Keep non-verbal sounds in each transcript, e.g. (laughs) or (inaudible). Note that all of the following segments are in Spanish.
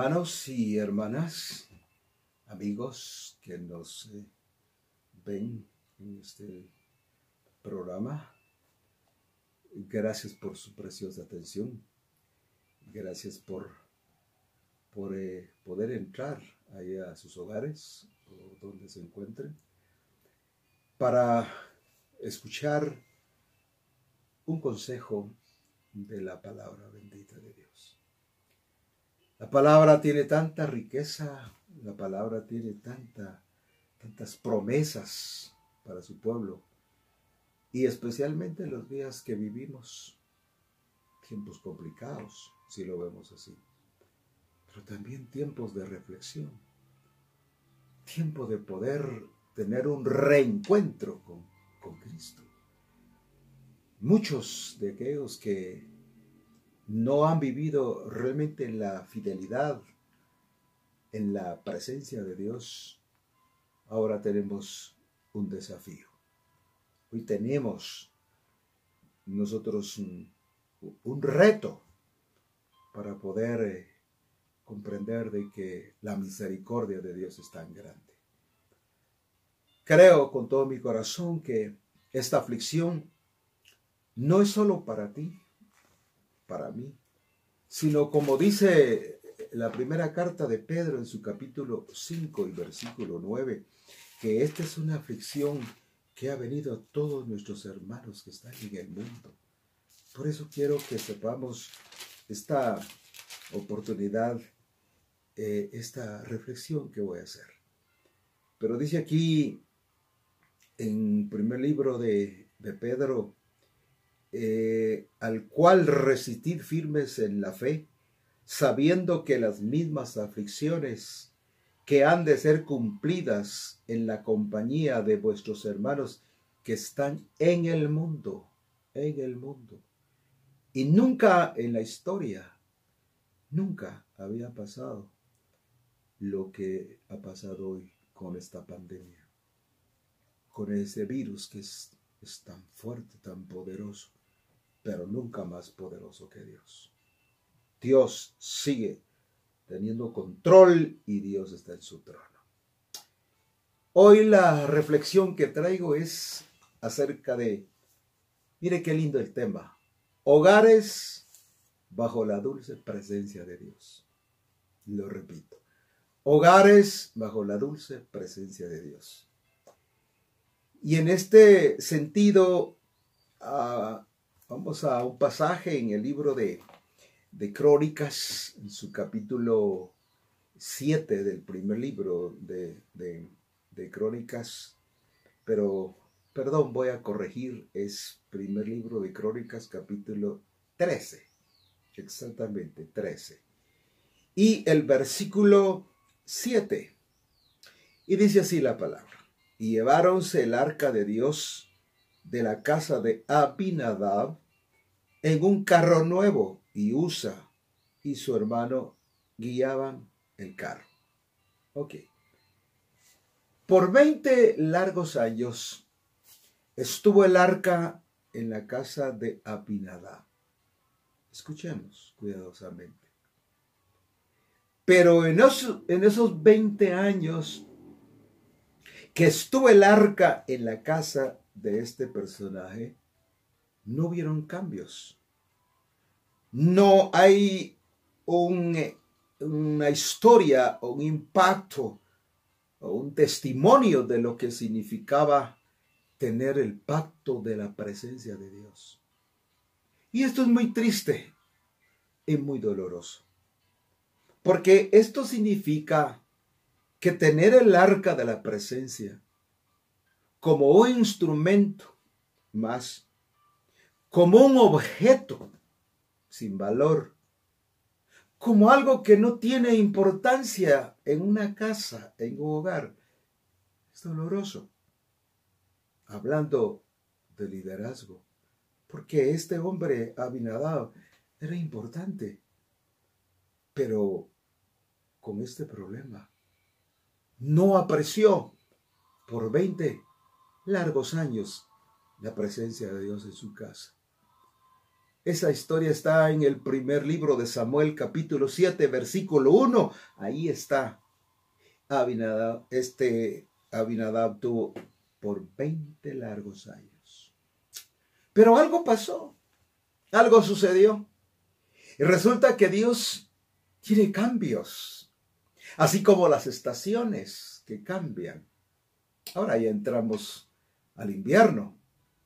Hermanos y hermanas, amigos que nos eh, ven en este programa, gracias por su preciosa atención. Gracias por, por eh, poder entrar ahí a sus hogares o donde se encuentren para escuchar un consejo de la palabra bendita de Dios. La palabra tiene tanta riqueza, la palabra tiene tanta, tantas promesas para su pueblo y especialmente en los días que vivimos, tiempos complicados, si lo vemos así, pero también tiempos de reflexión, tiempo de poder tener un reencuentro con, con Cristo. Muchos de aquellos que no han vivido realmente la fidelidad, en la presencia de Dios, ahora tenemos un desafío. Hoy tenemos nosotros un, un reto para poder eh, comprender de que la misericordia de Dios es tan grande. Creo con todo mi corazón que esta aflicción no es solo para ti, para mí, sino como dice la primera carta de Pedro en su capítulo 5 y versículo 9, que esta es una aflicción que ha venido a todos nuestros hermanos que están en el mundo. Por eso quiero que sepamos esta oportunidad, eh, esta reflexión que voy a hacer. Pero dice aquí en primer libro de, Pedro, eh, al cual resistir firmes en la fe, sabiendo que las mismas aflicciones que han de ser cumplidas en la compañía de vuestros hermanos que están en el mundo, en el mundo. Y nunca en la historia, nunca había pasado lo que ha pasado hoy con esta pandemia con ese virus que es, tan fuerte, tan poderoso, pero nunca más poderoso que Dios. Dios sigue teniendo control y Dios está en su trono. Hoy la reflexión que traigo es acerca de, mire qué lindo el tema, hogares bajo la dulce presencia de Dios. Lo repito, hogares bajo la dulce presencia de Dios. Y en este sentido, ah, vamos a un pasaje en el libro de, Crónicas, en su capítulo 7 del primer libro de, de Crónicas, pero, perdón, voy a corregir, es primer libro de Crónicas, capítulo 13, exactamente 13. Y el versículo 7. Y dice así la palabra y lleváronse el arca de Dios de la casa de Abinadab en un carro nuevo y Usa y su hermano guiaban el carro. Ok. Por 20 largos años estuvo el arca en la casa de Abinadab. Escuchemos cuidadosamente. Pero en esos, en esos 20 años que estuvo el arca en la casa de este personaje, no hubieron cambios. No hay una historia un impacto o un testimonio de lo que significaba tener el pacto de la presencia de Dios. Y esto es muy triste y muy doloroso. Porque esto significa que tener el arca de la presencia como un instrumento más, como un objeto sin valor, como algo que no tiene importancia en una casa, en un hogar, es doloroso. Hablando de liderazgo, porque este hombre Abinadab era importante, pero con este problema no apreció por 20 largos años la presencia de Dios en su casa. Esa historia está en el primer libro de Samuel, capítulo 7, versículo 1. Ahí está. Abinadab, este Abinadab tuvo por 20 largos años. Pero algo pasó, algo sucedió. Y resulta que Dios tiene cambios, así como las estaciones que cambian. Ahora ya entramos al invierno,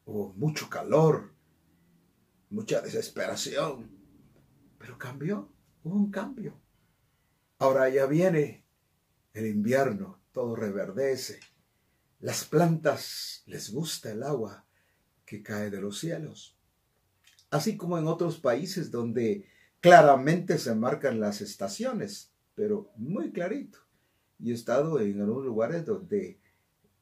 hubo mucho calor, mucha desesperación, pero cambió, hubo un cambio. Ahora ya viene el invierno, todo reverdece. Las plantas les gusta el agua que cae de los cielos. Así como en otros países donde claramente se marcan las estaciones, pero muy clarito. Y he estado en algunos lugares donde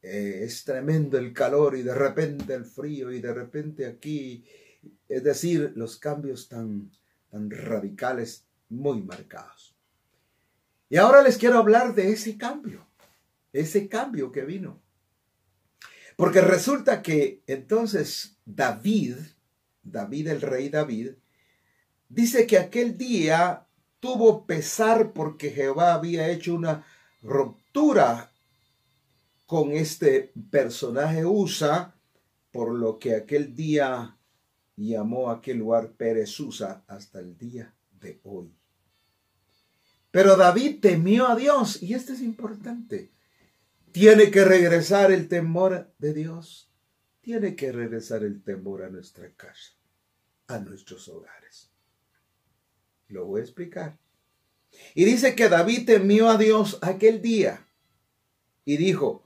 eh, es tremendo el calor y de repente el frío y de repente aquí, es decir, los cambios tan, tan radicales, muy marcados. Y ahora les quiero hablar de ese cambio, ese cambio que vino. Porque resulta que entonces David, David el rey David, dice que aquel día tuvo pesar porque Jehová había hecho una ruptura con este personaje Usa, por lo que aquel día llamó a aquel lugar Pérez Usa hasta el día de hoy. Pero David temió a Dios, y esto es importante. Tiene que regresar el temor de Dios. Tiene que regresar el temor a nuestra casa, a nuestros hogares. Lo voy a explicar. Y dice que David temió a Dios aquel día y dijo,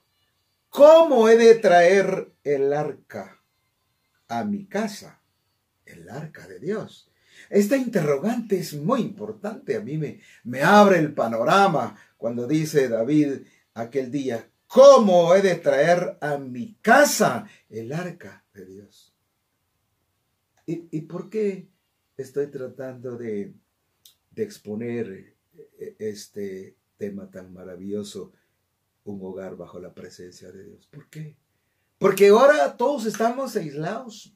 ¿cómo he de traer el arca a mi casa? El arca de Dios. Esta interrogante es muy importante. A mí me, me abre el panorama cuando dice David aquel día, ¿cómo he de traer a mi casa el arca de Dios? ¿Y, y por qué estoy tratando de de exponer eh, este tema tan maravilloso, un hogar bajo la presencia de Dios. ¿Por qué? Porque ahora todos estamos aislados,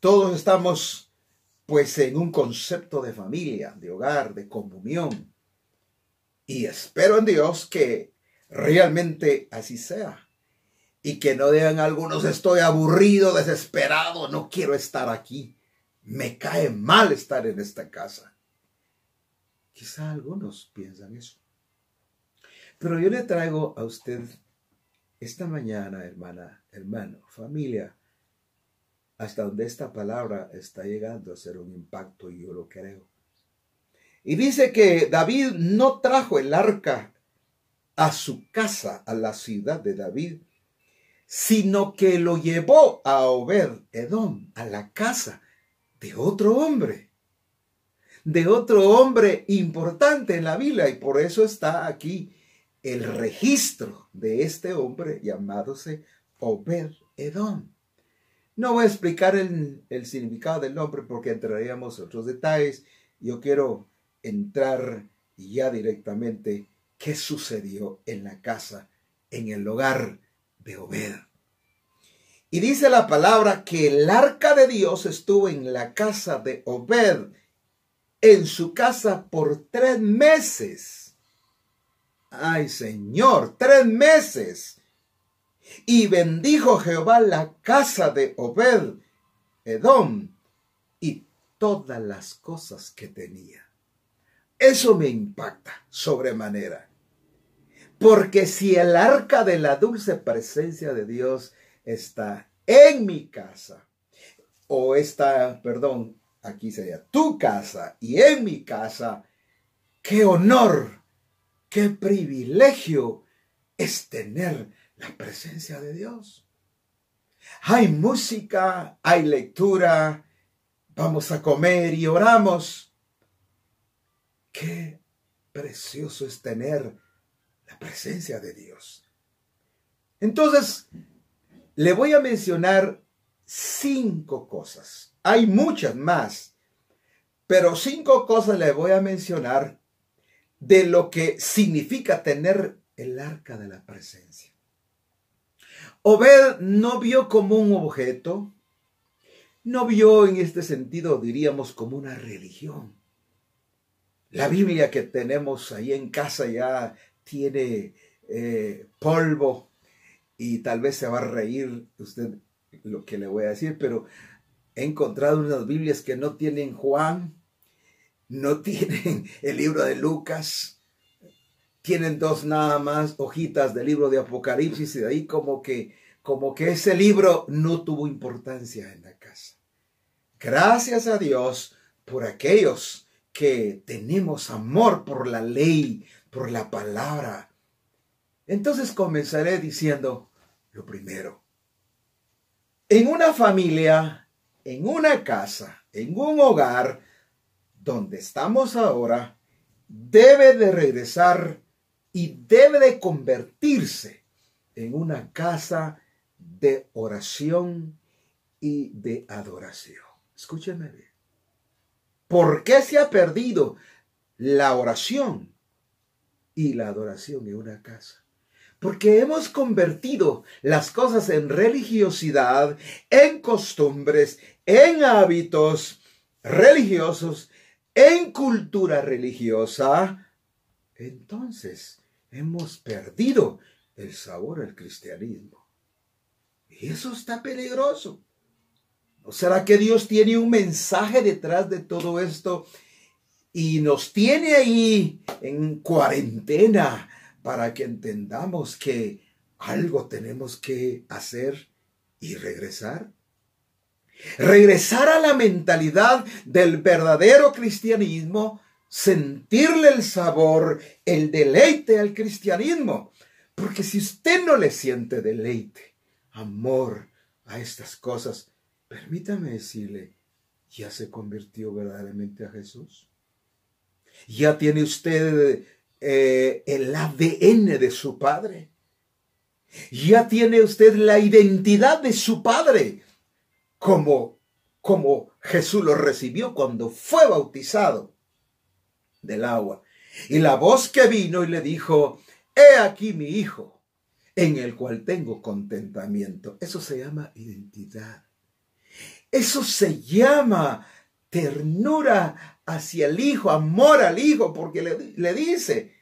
todos estamos pues en un concepto de familia, de hogar, de comunión. Y espero en Dios que realmente así sea. Y que no digan algunos, estoy aburrido, desesperado, no quiero estar aquí. Me cae mal estar en esta casa. Quizá algunos piensan eso. Pero yo le traigo a usted esta mañana, hermana, hermano, familia, hasta donde esta palabra está llegando a ser un impacto y yo lo creo. Y dice que David no trajo el arca a su casa, a la ciudad de David, sino que lo llevó a Obed Edom, a la casa de otro hombre de otro hombre importante en la Biblia y por eso está aquí el registro de este hombre llamándose Obed Edom. No voy a explicar el, significado del nombre porque entraríamos en otros detalles. Yo quiero entrar ya directamente qué sucedió en la casa, en el hogar de Obed. Y dice la palabra que el arca de Dios estuvo en la casa de Obed en su casa por tres meses. Ay Señor, tres meses. Y bendijo Jehová la casa de Obed, Edom, y todas las cosas que tenía. Eso me impacta sobremanera. Porque si el arca de la dulce presencia de Dios está en mi casa, o está, perdón, aquí sería tu casa y en mi casa, qué honor, qué privilegio es tener la presencia de Dios. Hay música, hay lectura, vamos a comer y oramos. Qué precioso es tener la presencia de Dios. Entonces, le voy a mencionar cinco cosas hay muchas más, pero cinco cosas le voy a mencionar de lo que significa tener el arca de la presencia. Obed no vio como un objeto, no vio en este sentido, diríamos, como una religión. La Biblia que tenemos ahí en casa ya tiene eh, polvo y tal vez se va a reír usted lo que le voy a decir, pero he encontrado unas Biblias que no tienen Juan, no tienen (laughs) el libro de Lucas, tienen dos nada más hojitas del libro de Apocalipsis y de ahí como que como que ese libro no tuvo importancia en la casa. Gracias a Dios por aquellos que tenemos amor por la ley, por la palabra. Entonces comenzaré diciendo lo primero. En una familia, en una casa, en un hogar donde estamos ahora, debe de regresar y debe de convertirse en una casa de oración y de adoración. Escúcheme bien. ¿Por qué se ha perdido la oración y la adoración en una casa? Porque hemos convertido las cosas en religiosidad, en costumbres, en hábitos religiosos, en cultura religiosa. Entonces hemos perdido el sabor al cristianismo. Y eso está peligroso. ¿No será que Dios tiene un mensaje detrás de todo esto y nos tiene ahí en cuarentena para que entendamos que algo tenemos que hacer y regresar? Regresar a la mentalidad del verdadero cristianismo, sentirle el sabor, el deleite al cristianismo. Porque si usted no le siente deleite, amor a estas cosas, permítame decirle, ¿ya se convirtió verdaderamente a Jesús? ¿Ya tiene usted eh, el ADN de su Padre? ¿Ya tiene usted la identidad de su Padre? Como, como Jesús lo recibió cuando fue bautizado del agua. Y la voz que vino y le dijo, he aquí mi hijo en el cual tengo contentamiento. Eso se llama identidad. Eso se llama ternura hacia el Hijo, amor al Hijo, porque le, dice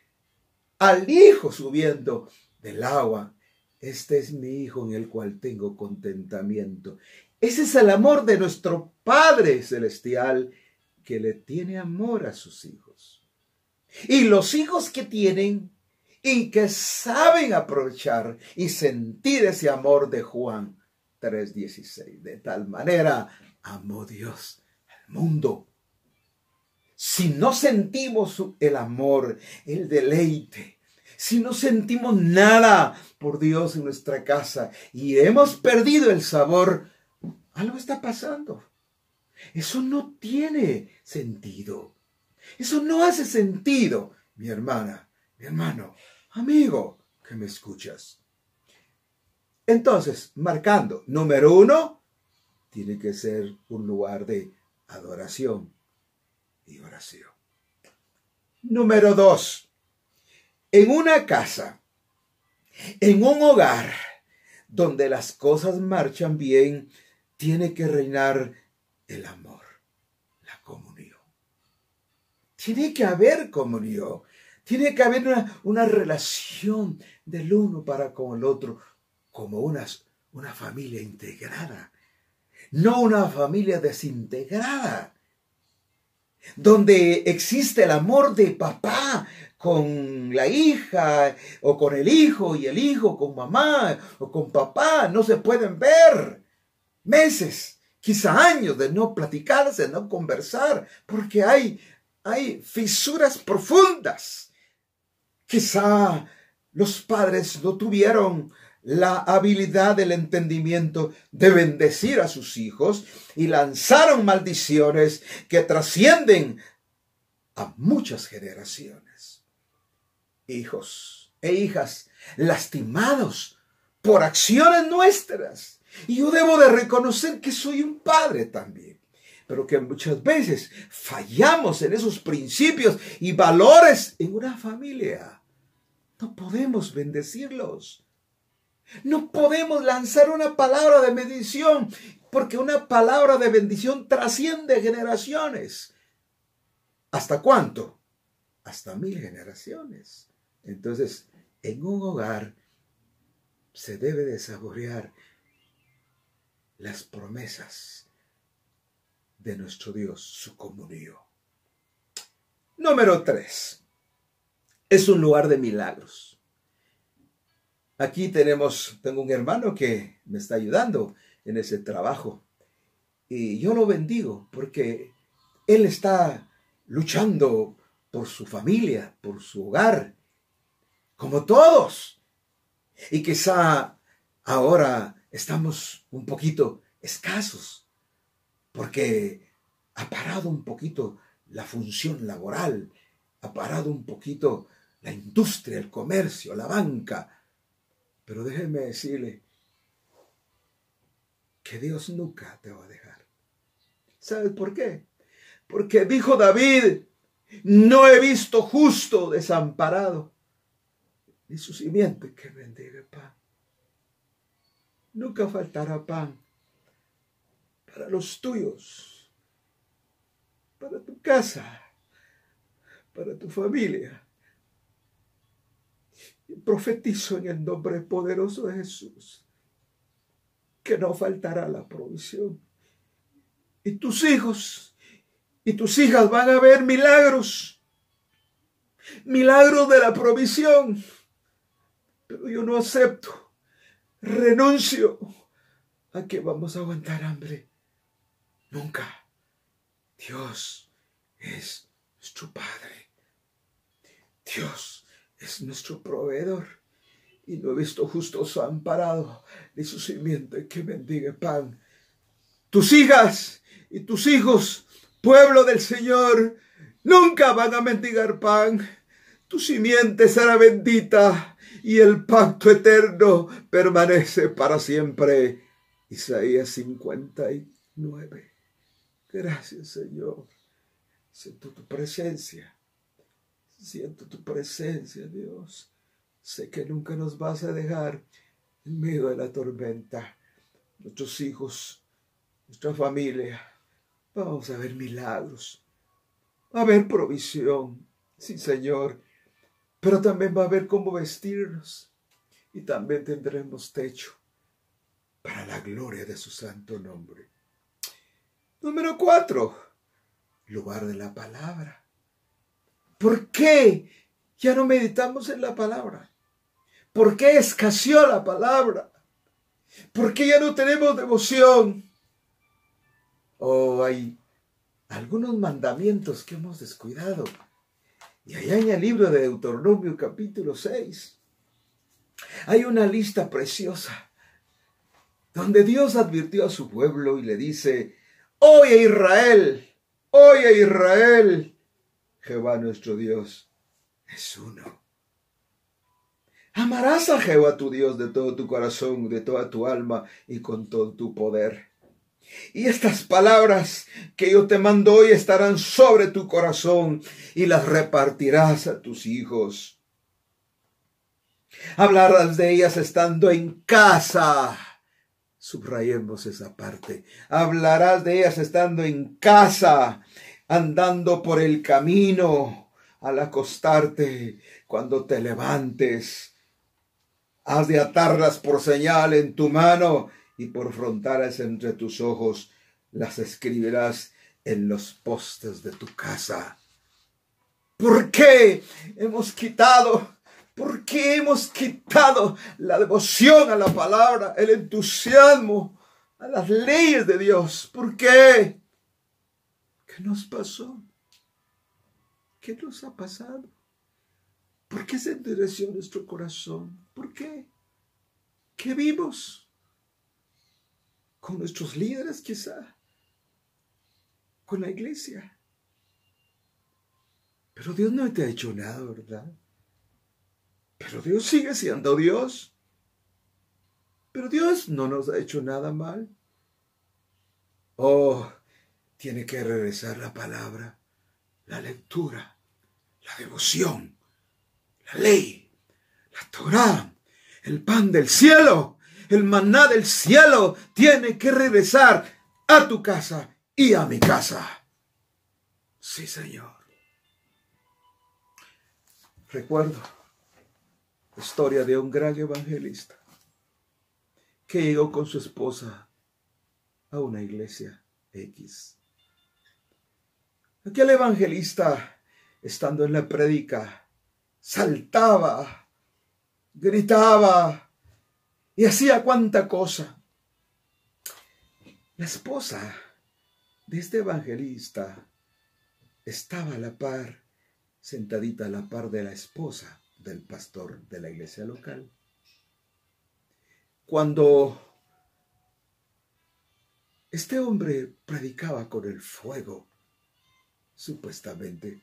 al Hijo subiendo del agua, este es mi Hijo en el cual tengo contentamiento. Ese es el amor de nuestro Padre Celestial que le tiene amor a sus hijos. Y los hijos que tienen y que saben aprovechar y sentir ese amor de Juan 3:16. De tal manera amó Dios al mundo. Si no sentimos el amor, el deleite, si no sentimos nada por Dios en nuestra casa y hemos perdido el sabor, algo está pasando. Eso no tiene sentido. Eso no hace sentido, mi hermana, mi hermano amigo que me escuchas. Entonces, marcando, número uno, tiene que ser un lugar de adoración y oración. Número dos, en una casa, en un hogar donde las cosas marchan bien, tiene que reinar el amor, la comunión. Tiene que haber comunión. Tiene que haber una, relación del uno para con el otro, como una, una familia integrada, no una familia desintegrada, donde existe el amor de papá con la hija o con el hijo y el hijo con mamá o con papá, no se pueden ver meses, quizá años de no platicarse, de no conversar, porque hay, hay fisuras profundas Quizá los padres no tuvieron la habilidad del entendimiento de bendecir a sus hijos y lanzaron maldiciones que trascienden a muchas generaciones. Hijos e hijas lastimados por acciones nuestras. Y yo debo de reconocer que soy un padre también pero que muchas veces fallamos en esos principios y valores en una familia. No podemos bendecirlos. No podemos lanzar una palabra de bendición Porque una palabra de bendición trasciende generaciones. ¿Hasta cuánto? Hasta mil generaciones. Entonces, en un hogar se debe de saborear las promesas de nuestro Dios, su comunión. Número tres, es un lugar de milagros. Aquí tenemos, tengo un hermano que me está ayudando en ese trabajo y yo lo bendigo porque él está luchando por su familia, por su hogar, como todos. Y quizá ahora estamos un poquito escasos porque ha parado un poquito la función laboral, ha parado un poquito la industria, el comercio, la banca. Pero déjeme decirle que Dios nunca te va a dejar. ¿Sabes por qué? Porque dijo David, no he visto justo desamparado, ni su simiente que bendiga pan. Nunca faltará pan para los tuyos, para tu casa, para tu familia. Profetizo en el nombre poderoso de Jesús que no faltará la provisión. Y tus hijos y tus hijas van a ver milagros, milagros de la provisión. Pero yo no acepto, renuncio a que vamos a aguantar hambre. Nunca. Dios es nuestro Padre. Dios es nuestro proveedor. Y no he visto justo amparado ni su simiente que bendiga pan. Tus hijas y tus hijos, pueblo del Señor, nunca van a mendigar pan. Tu simiente será bendita y el pacto eterno permanece para siempre. Isaías 59. Gracias, Señor. Siento tu presencia. Siento tu presencia, Dios. Sé que nunca nos vas a dejar en medio de la tormenta. Nuestros hijos, nuestra familia. Vamos a ver milagros. A haber provisión. Sí, Señor. Pero también va a haber cómo vestirnos. Y también tendremos techo para la gloria de su santo nombre. Número cuatro, lugar de la palabra. ¿Por qué ya no meditamos en la palabra? ¿Por qué escaseó la palabra? ¿Por qué ya no tenemos devoción? Oh, hay algunos mandamientos que hemos descuidado. Y allá en el libro de Deuteronomio capítulo 6 hay una lista preciosa donde Dios advirtió a su pueblo y le dice, Oye Israel, oye Israel, Jehová nuestro Dios es uno. Amarás a Jehová tu Dios de todo tu corazón, de toda tu alma y con todo tu poder. Y estas palabras que yo te mando hoy estarán sobre tu corazón y las repartirás a tus hijos. Hablarás de ellas estando en casa Subrayemos esa parte. Hablarás de ellas estando en casa, andando por el camino, al acostarte, cuando te levantes. Has de atarlas por señal en tu mano y por frontales entre tus ojos. Las escribirás en los postes de tu casa. ¿Por qué hemos quitado ¿Por qué hemos quitado la devoción a la palabra, el entusiasmo a las leyes de Dios? ¿Por qué? ¿Qué nos pasó? ¿Qué nos ha pasado? ¿Por qué se endureció nuestro corazón? ¿Por qué? ¿Qué vimos? Con nuestros líderes quizá. Con la iglesia. Pero Dios no te ha hecho nada, ¿verdad? Pero Dios sigue siendo Dios. Pero Dios no nos ha hecho nada mal. Oh, tiene que regresar la palabra, la lectura, la devoción, la ley, la Torah, el pan del cielo, el maná del cielo tiene que regresar a tu casa y a mi casa. Sí, Señor. Recuerdo la historia de un gran evangelista que llegó con su esposa a una iglesia X. Aquel evangelista, estando en la predica, saltaba, gritaba y hacía cuanta cosa. La esposa de este evangelista estaba a la par, sentadita a la par de la esposa del pastor de la iglesia local. Cuando este hombre predicaba con el fuego, supuestamente,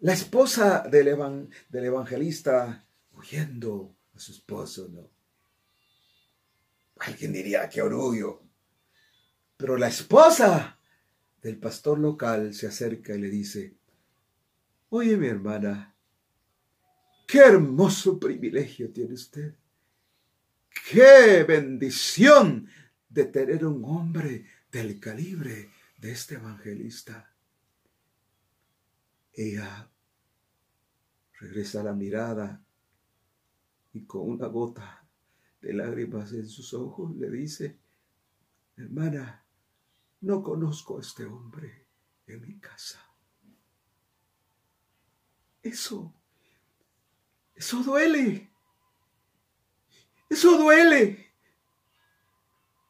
la esposa del, del evangelista huyendo su esposo, ¿no? Alguien diría que orgullo. Pero la esposa del pastor local se acerca y le dice, oye mi hermana, qué hermoso privilegio tiene usted. Qué bendición de tener un hombre del calibre de este evangelista. Ella regresa la mirada y con una gota de lágrimas en sus ojos le dice, hermana, no conozco a este hombre en mi casa. Eso, eso duele. Eso duele.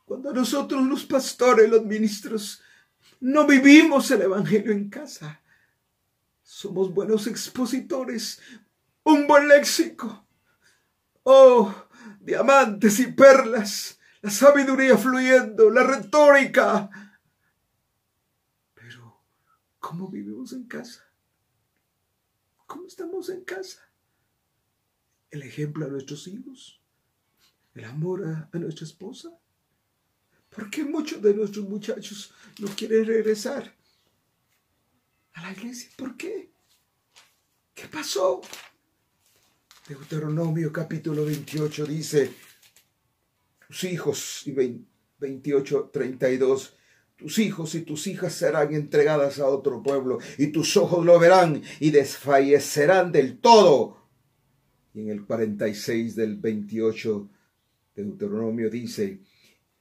Cuando nosotros los pastores, los ministros, no vivimos el Evangelio en casa. Somos buenos expositores, un buen léxico. Oh, diamantes y perlas, la sabiduría fluyendo, la retórica. Pero, ¿cómo vivimos en casa? ¿Cómo estamos en casa? El ejemplo a nuestros hijos, el amor a, nuestra esposa, ¿Por qué muchos de nuestros muchachos no quieren regresar a la iglesia? ¿Por qué? ¿Qué pasó? Deuteronomio capítulo 28 dice, tus hijos, y 28, 32, tus hijos y tus hijas serán entregadas a otro pueblo, y tus ojos lo verán y desfallecerán del todo. Y en el 46 del 28 Deuteronomio dice,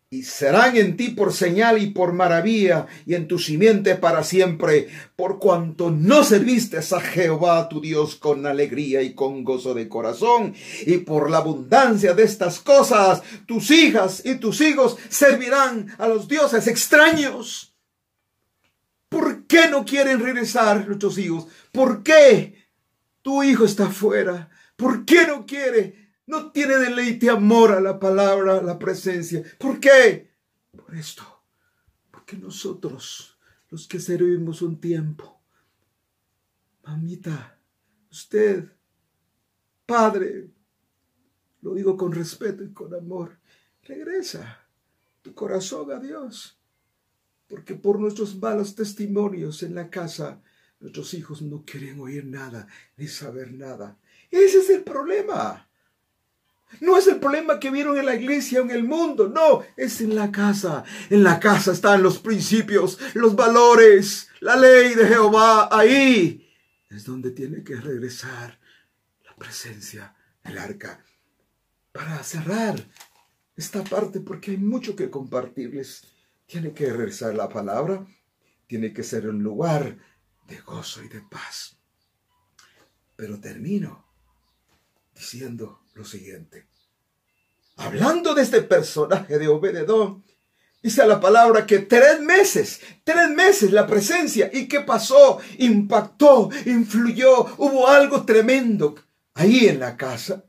y serán en ti por señal y por maravilla y en tu simiente para siempre, por cuanto no serviste a Jehová tu Dios con alegría y con gozo de corazón, y por la abundancia de estas cosas, tus hijas y tus hijos servirán a los dioses extraños. ¿Por qué no quieren regresar nuestros hijos? ¿Por qué tu hijo está afuera? ¿Por qué no quiere? No tiene deleite, amor a la palabra, a la presencia. ¿Por qué? Por esto. Porque nosotros, los que servimos un tiempo, mamita, usted, padre, lo digo con respeto y con amor, regresa tu corazón a Dios. Porque por nuestros malos testimonios en la casa, nuestros hijos no quieren oír nada ni saber nada. Ese es el problema. No es el problema que vieron en la iglesia o en el mundo, no, es en la casa. En la casa están los principios, los valores, la ley de Jehová. Ahí es donde tiene que regresar la presencia, el arca. Para cerrar esta parte, porque hay mucho que compartirles, tiene que regresar la palabra, tiene que ser un lugar de gozo y de paz. Pero termino diciendo lo siguiente. Hablando de este personaje de Obededón, dice la palabra que tres meses, tres meses la presencia. ¿Y qué pasó? Impactó, influyó, hubo algo tremendo ahí en la casa.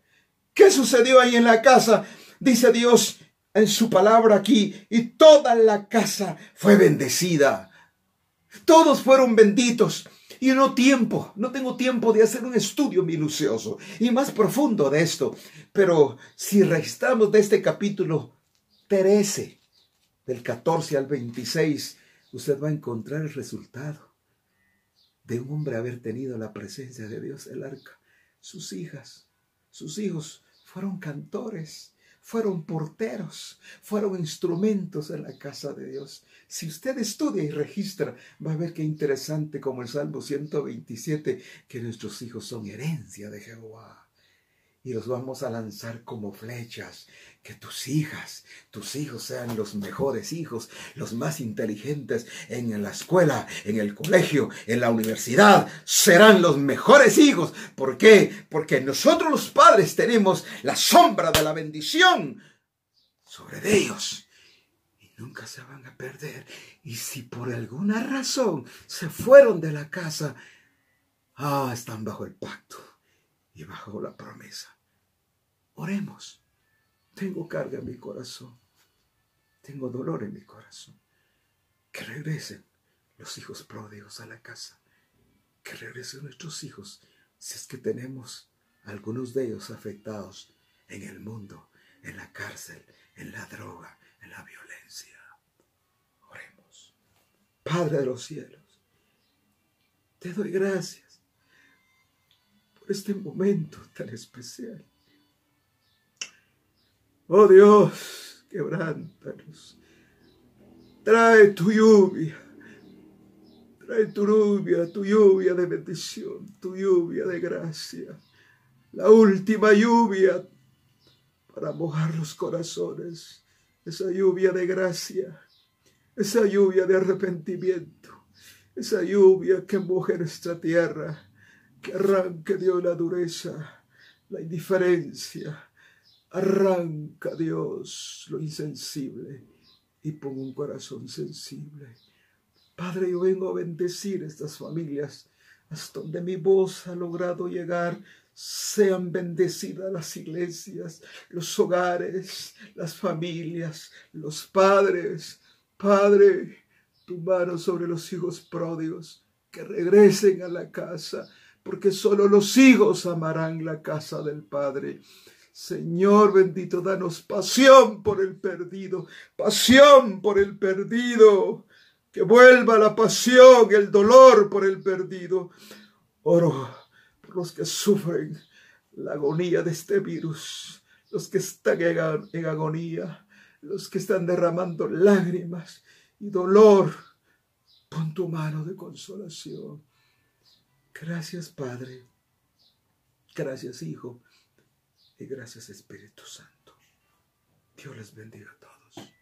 ¿Qué sucedió ahí en la casa? Dice Dios en su palabra aquí, y toda la casa fue bendecida. Todos fueron benditos. Y no tiempo, no tengo tiempo de hacer un estudio minucioso y más profundo de esto. Pero si registramos de este capítulo 13, del 14 al 26, usted va a encontrar el resultado de un hombre haber tenido la presencia de Dios, el arca. Sus hijas, sus hijos fueron cantores, fueron porteros, fueron instrumentos en la casa de Dios. Si usted estudia y registra, va a ver qué interesante como el Salmo 127, que nuestros hijos son herencia de Jehová y los vamos a lanzar como flechas. Que tus hijas, tus hijos sean los mejores hijos, los más inteligentes en la escuela, en el colegio, en la universidad. Serán los mejores hijos. ¿Por qué? Porque nosotros los padres tenemos la sombra de la bendición sobre ellos. Y nunca se van a perder. Y si por alguna razón se fueron de la casa, ah, están bajo el pacto y bajo la promesa. Oremos. Tengo carga en mi corazón. Tengo dolor en mi corazón. Que regresen los hijos pródigos a la casa. Que regresen nuestros hijos si es que tenemos algunos de ellos afectados en el mundo, en la cárcel, en la droga, en la violencia. Oremos. Padre de los cielos, te doy gracias este momento tan especial. Oh Dios, quebrántanos. Trae tu lluvia. Trae tu lluvia, tu lluvia de bendición, tu lluvia de gracia. La última lluvia para mojar los corazones. Esa lluvia de gracia. Esa lluvia de arrepentimiento. Esa lluvia que moje nuestra tierra que arranque Dios la dureza, la indiferencia, arranca Dios lo insensible y ponga un corazón sensible. Padre, yo vengo a bendecir estas familias hasta donde mi voz ha logrado llegar. Sean bendecidas las iglesias, los hogares, las familias, los padres. Padre, tu mano sobre los hijos pródigos, que regresen a la casa, porque solo los hijos amarán la casa del Padre. Señor bendito, danos pasión por el perdido, pasión por el perdido, que vuelva la pasión, el dolor por el perdido. Oro por los que sufren la agonía de este virus, los que están en agonía, los que están derramando lágrimas y dolor. Pon tu mano de consolación. Gracias Padre, gracias Hijo y gracias Espíritu Santo. Dios les bendiga a todos.